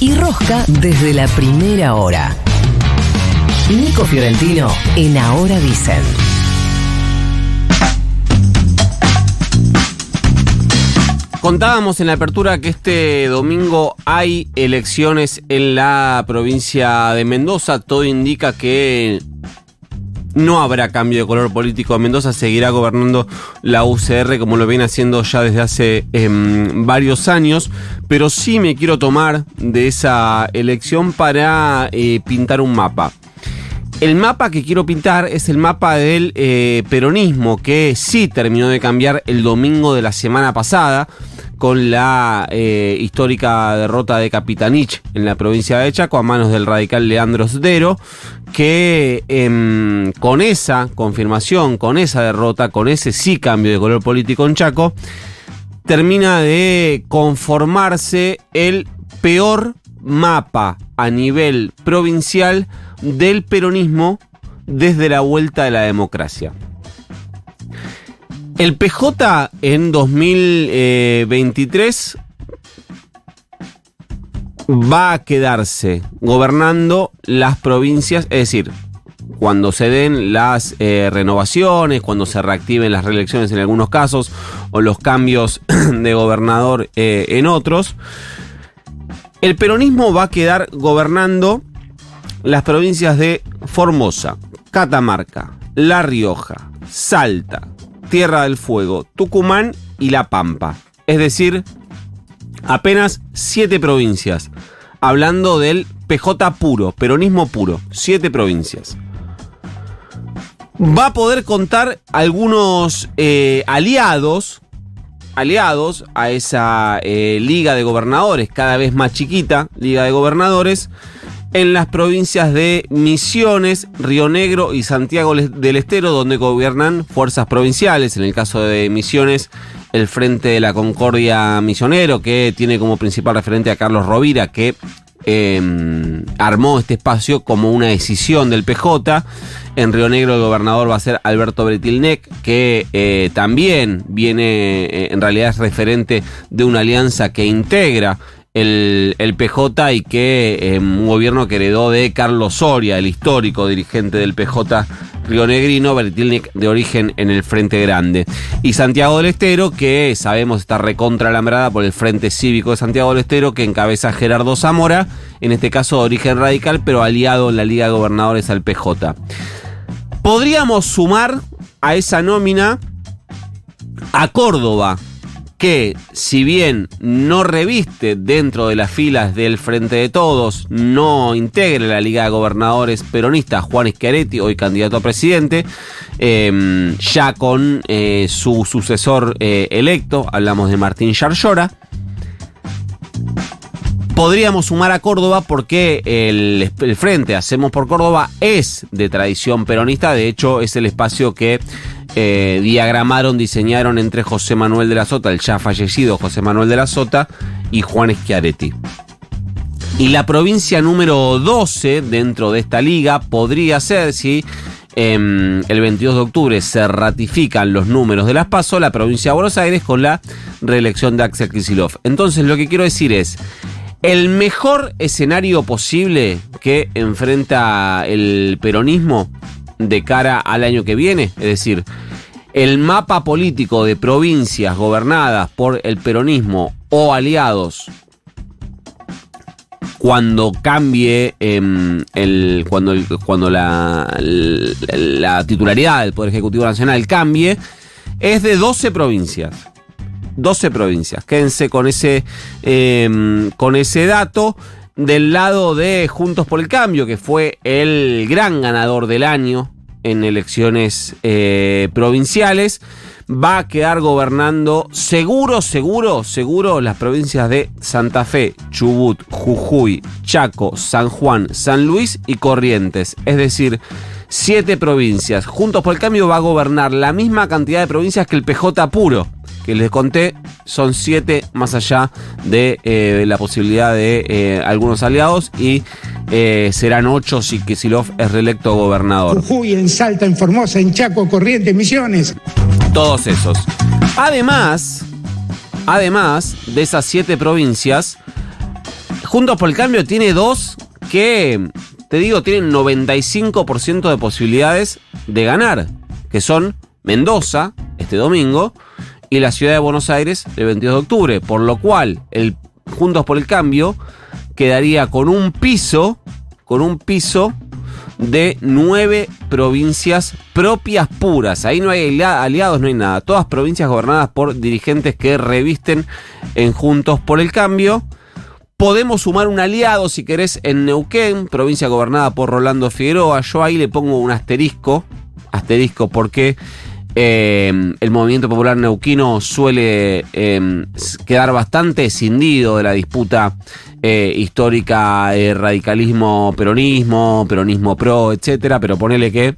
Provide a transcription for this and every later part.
y rosca desde la primera hora. Nico Fiorentino en Ahora Dicen. Contábamos en la apertura que este domingo hay elecciones en la provincia de Mendoza. Todo indica que no habrá cambio de color político en Mendoza, seguirá gobernando la UCR como lo viene haciendo ya desde hace em, varios años, pero sí me quiero tomar de esa elección para eh, pintar un mapa. El mapa que quiero pintar es el mapa del eh, peronismo, que sí terminó de cambiar el domingo de la semana pasada con la eh, histórica derrota de Capitanich en la provincia de Chaco a manos del radical Leandro Sdero, que em, con esa confirmación, con esa derrota, con ese sí cambio de color político en Chaco, termina de conformarse el peor mapa a nivel provincial del peronismo desde la vuelta de la democracia. El PJ en 2023 va a quedarse gobernando las provincias, es decir, cuando se den las eh, renovaciones, cuando se reactiven las reelecciones en algunos casos o los cambios de gobernador eh, en otros, el peronismo va a quedar gobernando las provincias de Formosa, Catamarca, La Rioja, Salta, Tierra del Fuego, Tucumán y La Pampa. Es decir, apenas siete provincias. Hablando del PJ puro, peronismo puro, siete provincias. Va a poder contar algunos eh, aliados, aliados a esa eh, liga de gobernadores, cada vez más chiquita, liga de gobernadores, en las provincias de Misiones, Río Negro y Santiago del Estero, donde gobiernan fuerzas provinciales. En el caso de Misiones, el Frente de la Concordia Misionero, que tiene como principal referente a Carlos Rovira, que em, armó este espacio como una decisión del PJ. En Río Negro el gobernador va a ser Alberto Bretilnec, que eh, también viene, eh, en realidad es referente de una alianza que integra el, PJ y que eh, un gobierno que heredó de Carlos Soria, el histórico dirigente del PJ rionegrino, Bertilnik de origen en el Frente Grande. Y Santiago del Estero, que sabemos está recontralambrada por el Frente Cívico de Santiago del Estero, que encabeza Gerardo Zamora, en este caso de origen radical, pero aliado en la Liga de Gobernadores al PJ. Podríamos sumar a esa nómina a Córdoba, que si bien no reviste dentro de las filas del Frente de Todos, no integra la Liga de Gobernadores peronistas Juan Schiaretti, hoy candidato a presidente, em, ya con eh, su sucesor eh, electo, hablamos de Martín Yarlora. Podríamos sumar a Córdoba porque el, el, Frente Hacemos por Córdoba es de tradición peronista, de hecho es el espacio que eh, diagramaron, diseñaron entre José Manuel de la Sota, el ya fallecido José Manuel de la Sota, y Juan Schiaretti. Y la provincia número 12 dentro de esta liga podría ser, si em, el 22 de octubre se ratifican los números de las PASO, la provincia de Buenos Aires con la reelección de Axel Kicillof. Entonces lo que quiero decir es, el mejor escenario posible que enfrenta el peronismo de cara al año que viene, es decir, el mapa político de provincias gobernadas por el peronismo o aliados cuando cambie em, el, cuando, cuando la, la, titularidad del Poder Ejecutivo Nacional cambie, es de 12 provincias. 12 provincias. Quédense con ese, em, con ese dato. Del lado de Juntos por el Cambio, que fue el gran ganador del año en elecciones eh, provinciales. Va a quedar gobernando seguro, seguro, seguro las provincias de Santa Fe, Chubut, Jujuy, Chaco, San Juan, San Luis y Corrientes. Es decir, siete provincias. Juntos por el Cambio va a gobernar la misma cantidad de provincias que el PJ puro que les conté son siete más allá de eh, la posibilidad de eh, algunos aliados y eh, serán ocho si Kisilov es reelecto gobernador. Jujuy, en Salta, en Formosa, en Chaco, Corrientes, Misiones. Todos esos. Además, además de esas siete provincias, Juntos por el Cambio tiene dos que, te digo, tienen 95% de posibilidades de ganar, que son Mendoza, este domingo, y la ciudad de Buenos Aires el 22 de octubre, por lo cual el Juntos por el Cambio quedaría con un piso, con un piso de nueve provincias propias puras. Ahí no hay aliados, no hay nada. Todas provincias gobernadas por dirigentes que revisten en Juntos por el Cambio. Podemos sumar un aliado, si querés, en Neuquén, provincia gobernada por Rolando Figueroa. Yo ahí le pongo un asterisco, asterisco porque eh, el movimiento popular neuquino suele eh, quedar bastante escindido de la disputa eh, histórica radicalismo peronismo, peronismo pro, etcétera, pero ponele que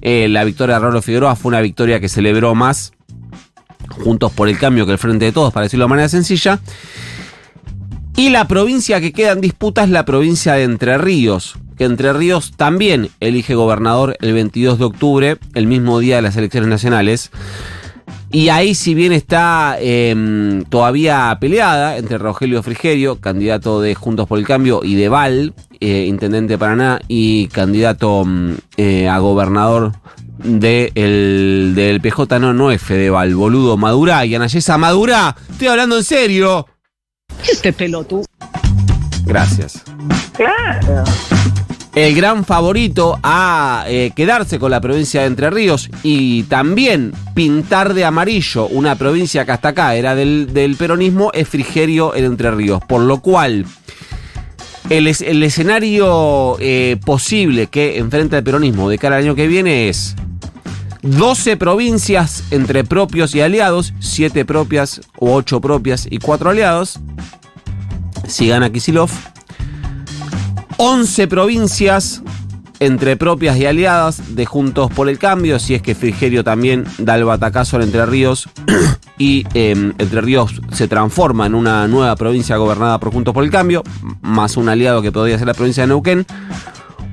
la victoria de Rolando Figueroa fue una victoria que celebró más Juntos por el Cambio que el Frente de Todos, para decirlo de manera sencilla. Y la provincia que queda en disputa es la provincia de Entre Ríos, que Entre Ríos también elige gobernador el 22 de octubre, el mismo día de las elecciones nacionales. Y ahí, si bien está em, todavía peleada entre Rogelio Frigerio, candidato de Juntos por el Cambio, y de Val, eh, intendente de Paraná, y candidato mm, eh, a gobernador de el, del PJ, no, no es Fedeval, boludo, Madura, y Anayesa Madura, estoy hablando en serio. Este pelotudo. Gracias. Claro. El gran favorito a eh, quedarse con la provincia de Entre Ríos y también pintar de amarillo una provincia que hasta acá era del, peronismo es Frigerio en Entre Ríos. Por lo cual, el, escenario eh, posible que enfrenta el peronismo de cara al año que viene es 12 provincias entre propios y aliados, 7 propias o 8 propias y 4 aliados. Si gana Kisilov. 11 provincias entre propias y aliadas de Juntos por el Cambio, si es que Frigerio también da el batacazo en Entre Ríos y em, Entre Ríos se transforma en una nueva provincia gobernada por Juntos por el Cambio, más un aliado que podría ser la provincia de Neuquén.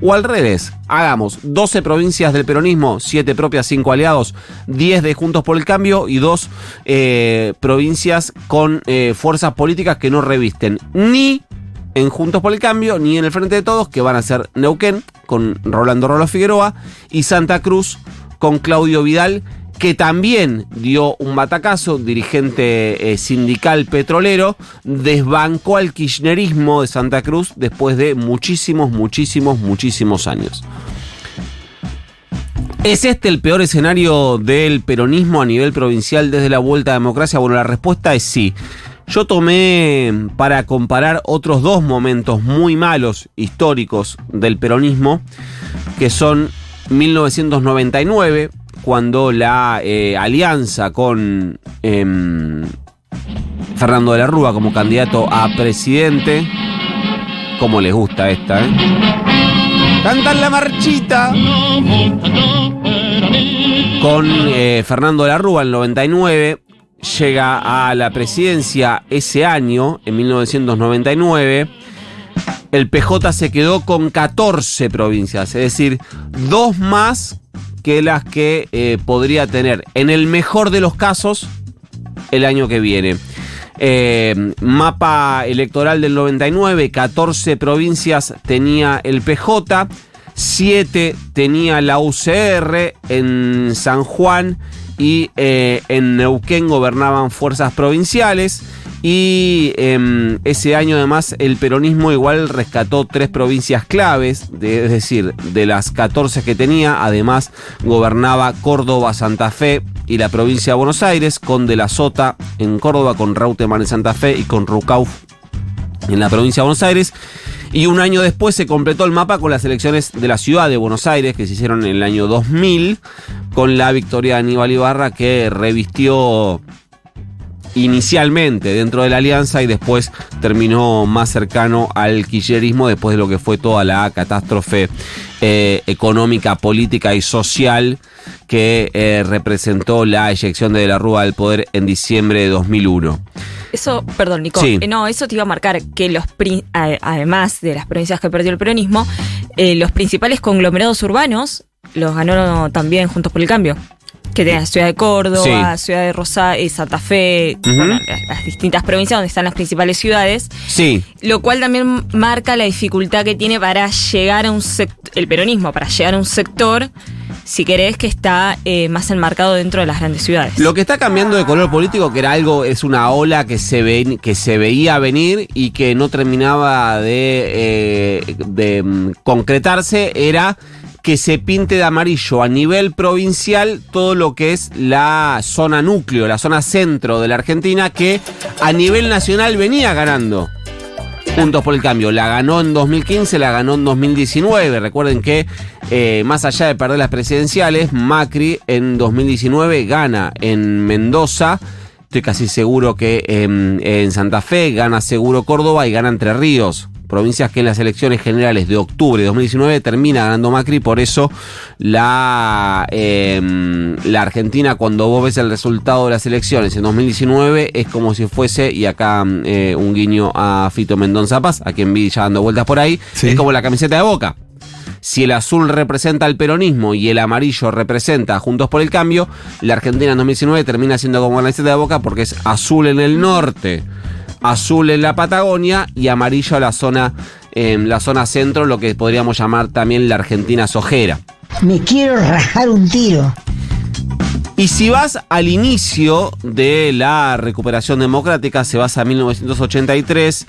O al revés, hagamos 12 provincias del peronismo, 7 propias, 5 aliados, 10 de Juntos por el Cambio y 2 eh, provincias con eh, fuerzas políticas que no revisten ni en Juntos por el Cambio ni en el Frente de Todos, que van a ser Neuquén con Rolando Rolo Figueroa y Santa Cruz con Claudio Vidal, que también dio un batacazo, dirigente eh, sindical petrolero, desbancó al kirchnerismo de Santa Cruz después de muchísimos, muchísimos, muchísimos años. ¿Es este el peor escenario del peronismo a nivel provincial desde la vuelta a democracia? Bueno, la respuesta es sí. Yo tomé para comparar otros dos momentos muy malos históricos del peronismo, que son 1999, cuando la eh, alianza con em, Fernando de la Rúa como candidato a presidente, como les gusta esta, ¿eh? Cantan la marchita. Con eh, Fernando de la Rúa en el 99 llega a la presidencia ese año, en 1999, el PJ se quedó con 14 provincias, es decir, dos más que las que eh, podría tener, en el mejor de los casos, el año que viene. Eh, mapa electoral del 99, 14 provincias tenía el PJ, 7 tenía la UCR en San Juan y eh, en Neuquén gobernaban fuerzas provinciales y em, ese año además el peronismo igual rescató tres provincias claves, es decir, de las 14 que tenía, además gobernaba Córdoba, Santa Fe y la provincia de Buenos Aires, con De la Sota en Córdoba, con Rauteman en Santa Fe y con Rucauf en la provincia de Buenos Aires. Y un año después se completó el mapa con las elecciones de la ciudad de Buenos Aires, que se hicieron en el año 2000, con la victoria de Aníbal Ibarra, que revistió inicialmente dentro de la alianza y después terminó más cercano al kirchnerismo después de lo que fue toda la catástrofe eh, económica, política y social que eh, representó la eyección de, de la Rúa del poder en diciembre de 2001. Eso, perdón, Nico. Eh, no, eso te iba a marcar que los además de las provincias que perdió el peronismo, eh, los principales conglomerados urbanos los ganó también Juntos por el Cambio. que la ciudad de Córdoba, ciudad de Rosario, Santa Fe, las distintas provincias donde están las principales ciudades. Sí. Lo cual también marca la dificultad que tiene para llegar a un sector, el peronismo, para llegar a un sector si querés, que está eh, más enmarcado dentro de las grandes ciudades. Lo que está cambiando de color político, que era algo, es una ola que se, ve, que se veía venir y que no terminaba de, eh, mm, concretarse, era que se pinte de amarillo a nivel provincial todo lo que es la zona núcleo, la zona centro de la Argentina, que a nivel nacional venía ganando. Puntos por el cambio. La ganó en 2015, la ganó en 2019. Recuerden que eh, más allá de perder las presidenciales, Macri en 2019 gana en Mendoza. Estoy casi seguro que en Santa Fe gana seguro Córdoba y gana Entre Ríos provincias que en las elecciones generales de octubre de 2019 termina ganando Macri, por eso la, em, la Argentina cuando vos ves el resultado de las elecciones en 2019 es como si fuese, y acá eh, un guiño a Fito Mendonza Paz, a quien vi ya dando vueltas por ahí, es como la camiseta de Boca. Si el azul representa el peronismo y el amarillo representa Juntos por el Cambio, la Argentina en 2019 termina siendo como la camiseta de Boca porque es azul en el norte azul en la Patagonia y amarillo la zona, en la zona centro, lo que podríamos llamar también la Argentina sojera. Me quiero rajar un tiro. Y si vas al inicio de la recuperación democrática, se vas a 1983,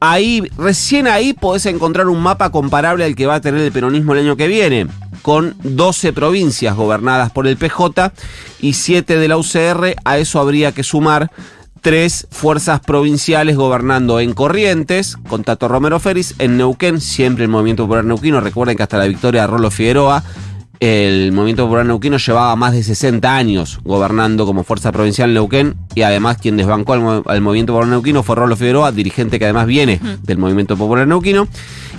ahí, recién ahí podés encontrar un mapa comparable al que va a tener el peronismo el año que viene, con 12 provincias gobernadas por el PJ y 7 de la UCR, a eso habría que sumar tres fuerzas provinciales gobernando en Corrientes, con Tato Romero Ferris, en Neuquén, siempre el Movimiento Popular Neuquino, recuerden que hasta la victoria de Rolo Figueroa, el Movimiento Popular Neuquino llevaba más de 60 años gobernando como fuerza provincial en Neuquén y además quien desbancó al, Movimiento Popular Neuquino fue Rolo Figueroa, dirigente que además viene del Movimiento Popular Neuquino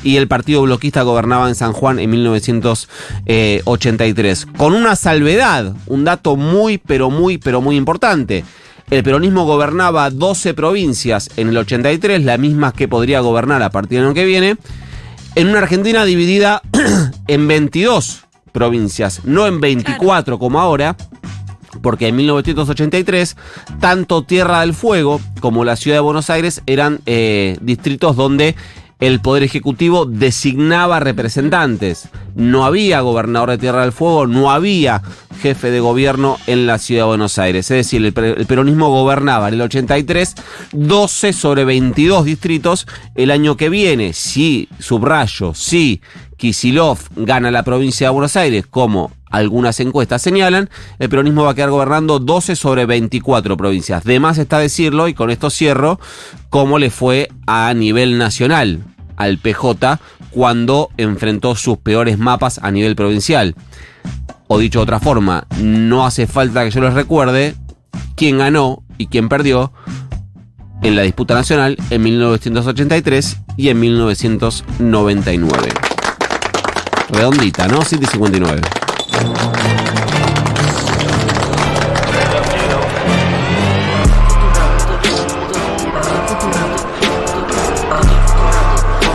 y el Partido Bloquista gobernaba en San Juan en 1983. Con una salvedad, un dato muy pero muy pero muy importante el peronismo gobernaba 12 provincias en el 83, las mismas que podría gobernar a partir del año que viene, en una Argentina dividida en 22 provincias, no en 24 como ahora, porque en 1983 tanto Tierra del Fuego como la ciudad de Buenos Aires eran eh, distritos donde el Poder Ejecutivo designaba representantes. No había gobernador de Tierra del Fuego, no había jefe de gobierno en la ciudad de Buenos Aires. Es decir, el, peronismo gobernaba en el 83 12 sobre 22 distritos. El año que viene, si, subrayo, si Kisilov gana la provincia de Buenos Aires, como algunas encuestas señalan, el peronismo va a quedar gobernando 12 sobre 24 provincias. De más está decirlo, y con esto cierro, cómo le fue a nivel nacional al PJ cuando enfrentó sus peores mapas a nivel provincial. O dicho de otra forma, no hace falta que yo les recuerde quién ganó y quién perdió en la disputa nacional en 1983 y en 1999. Redondita, ¿no? Thank you.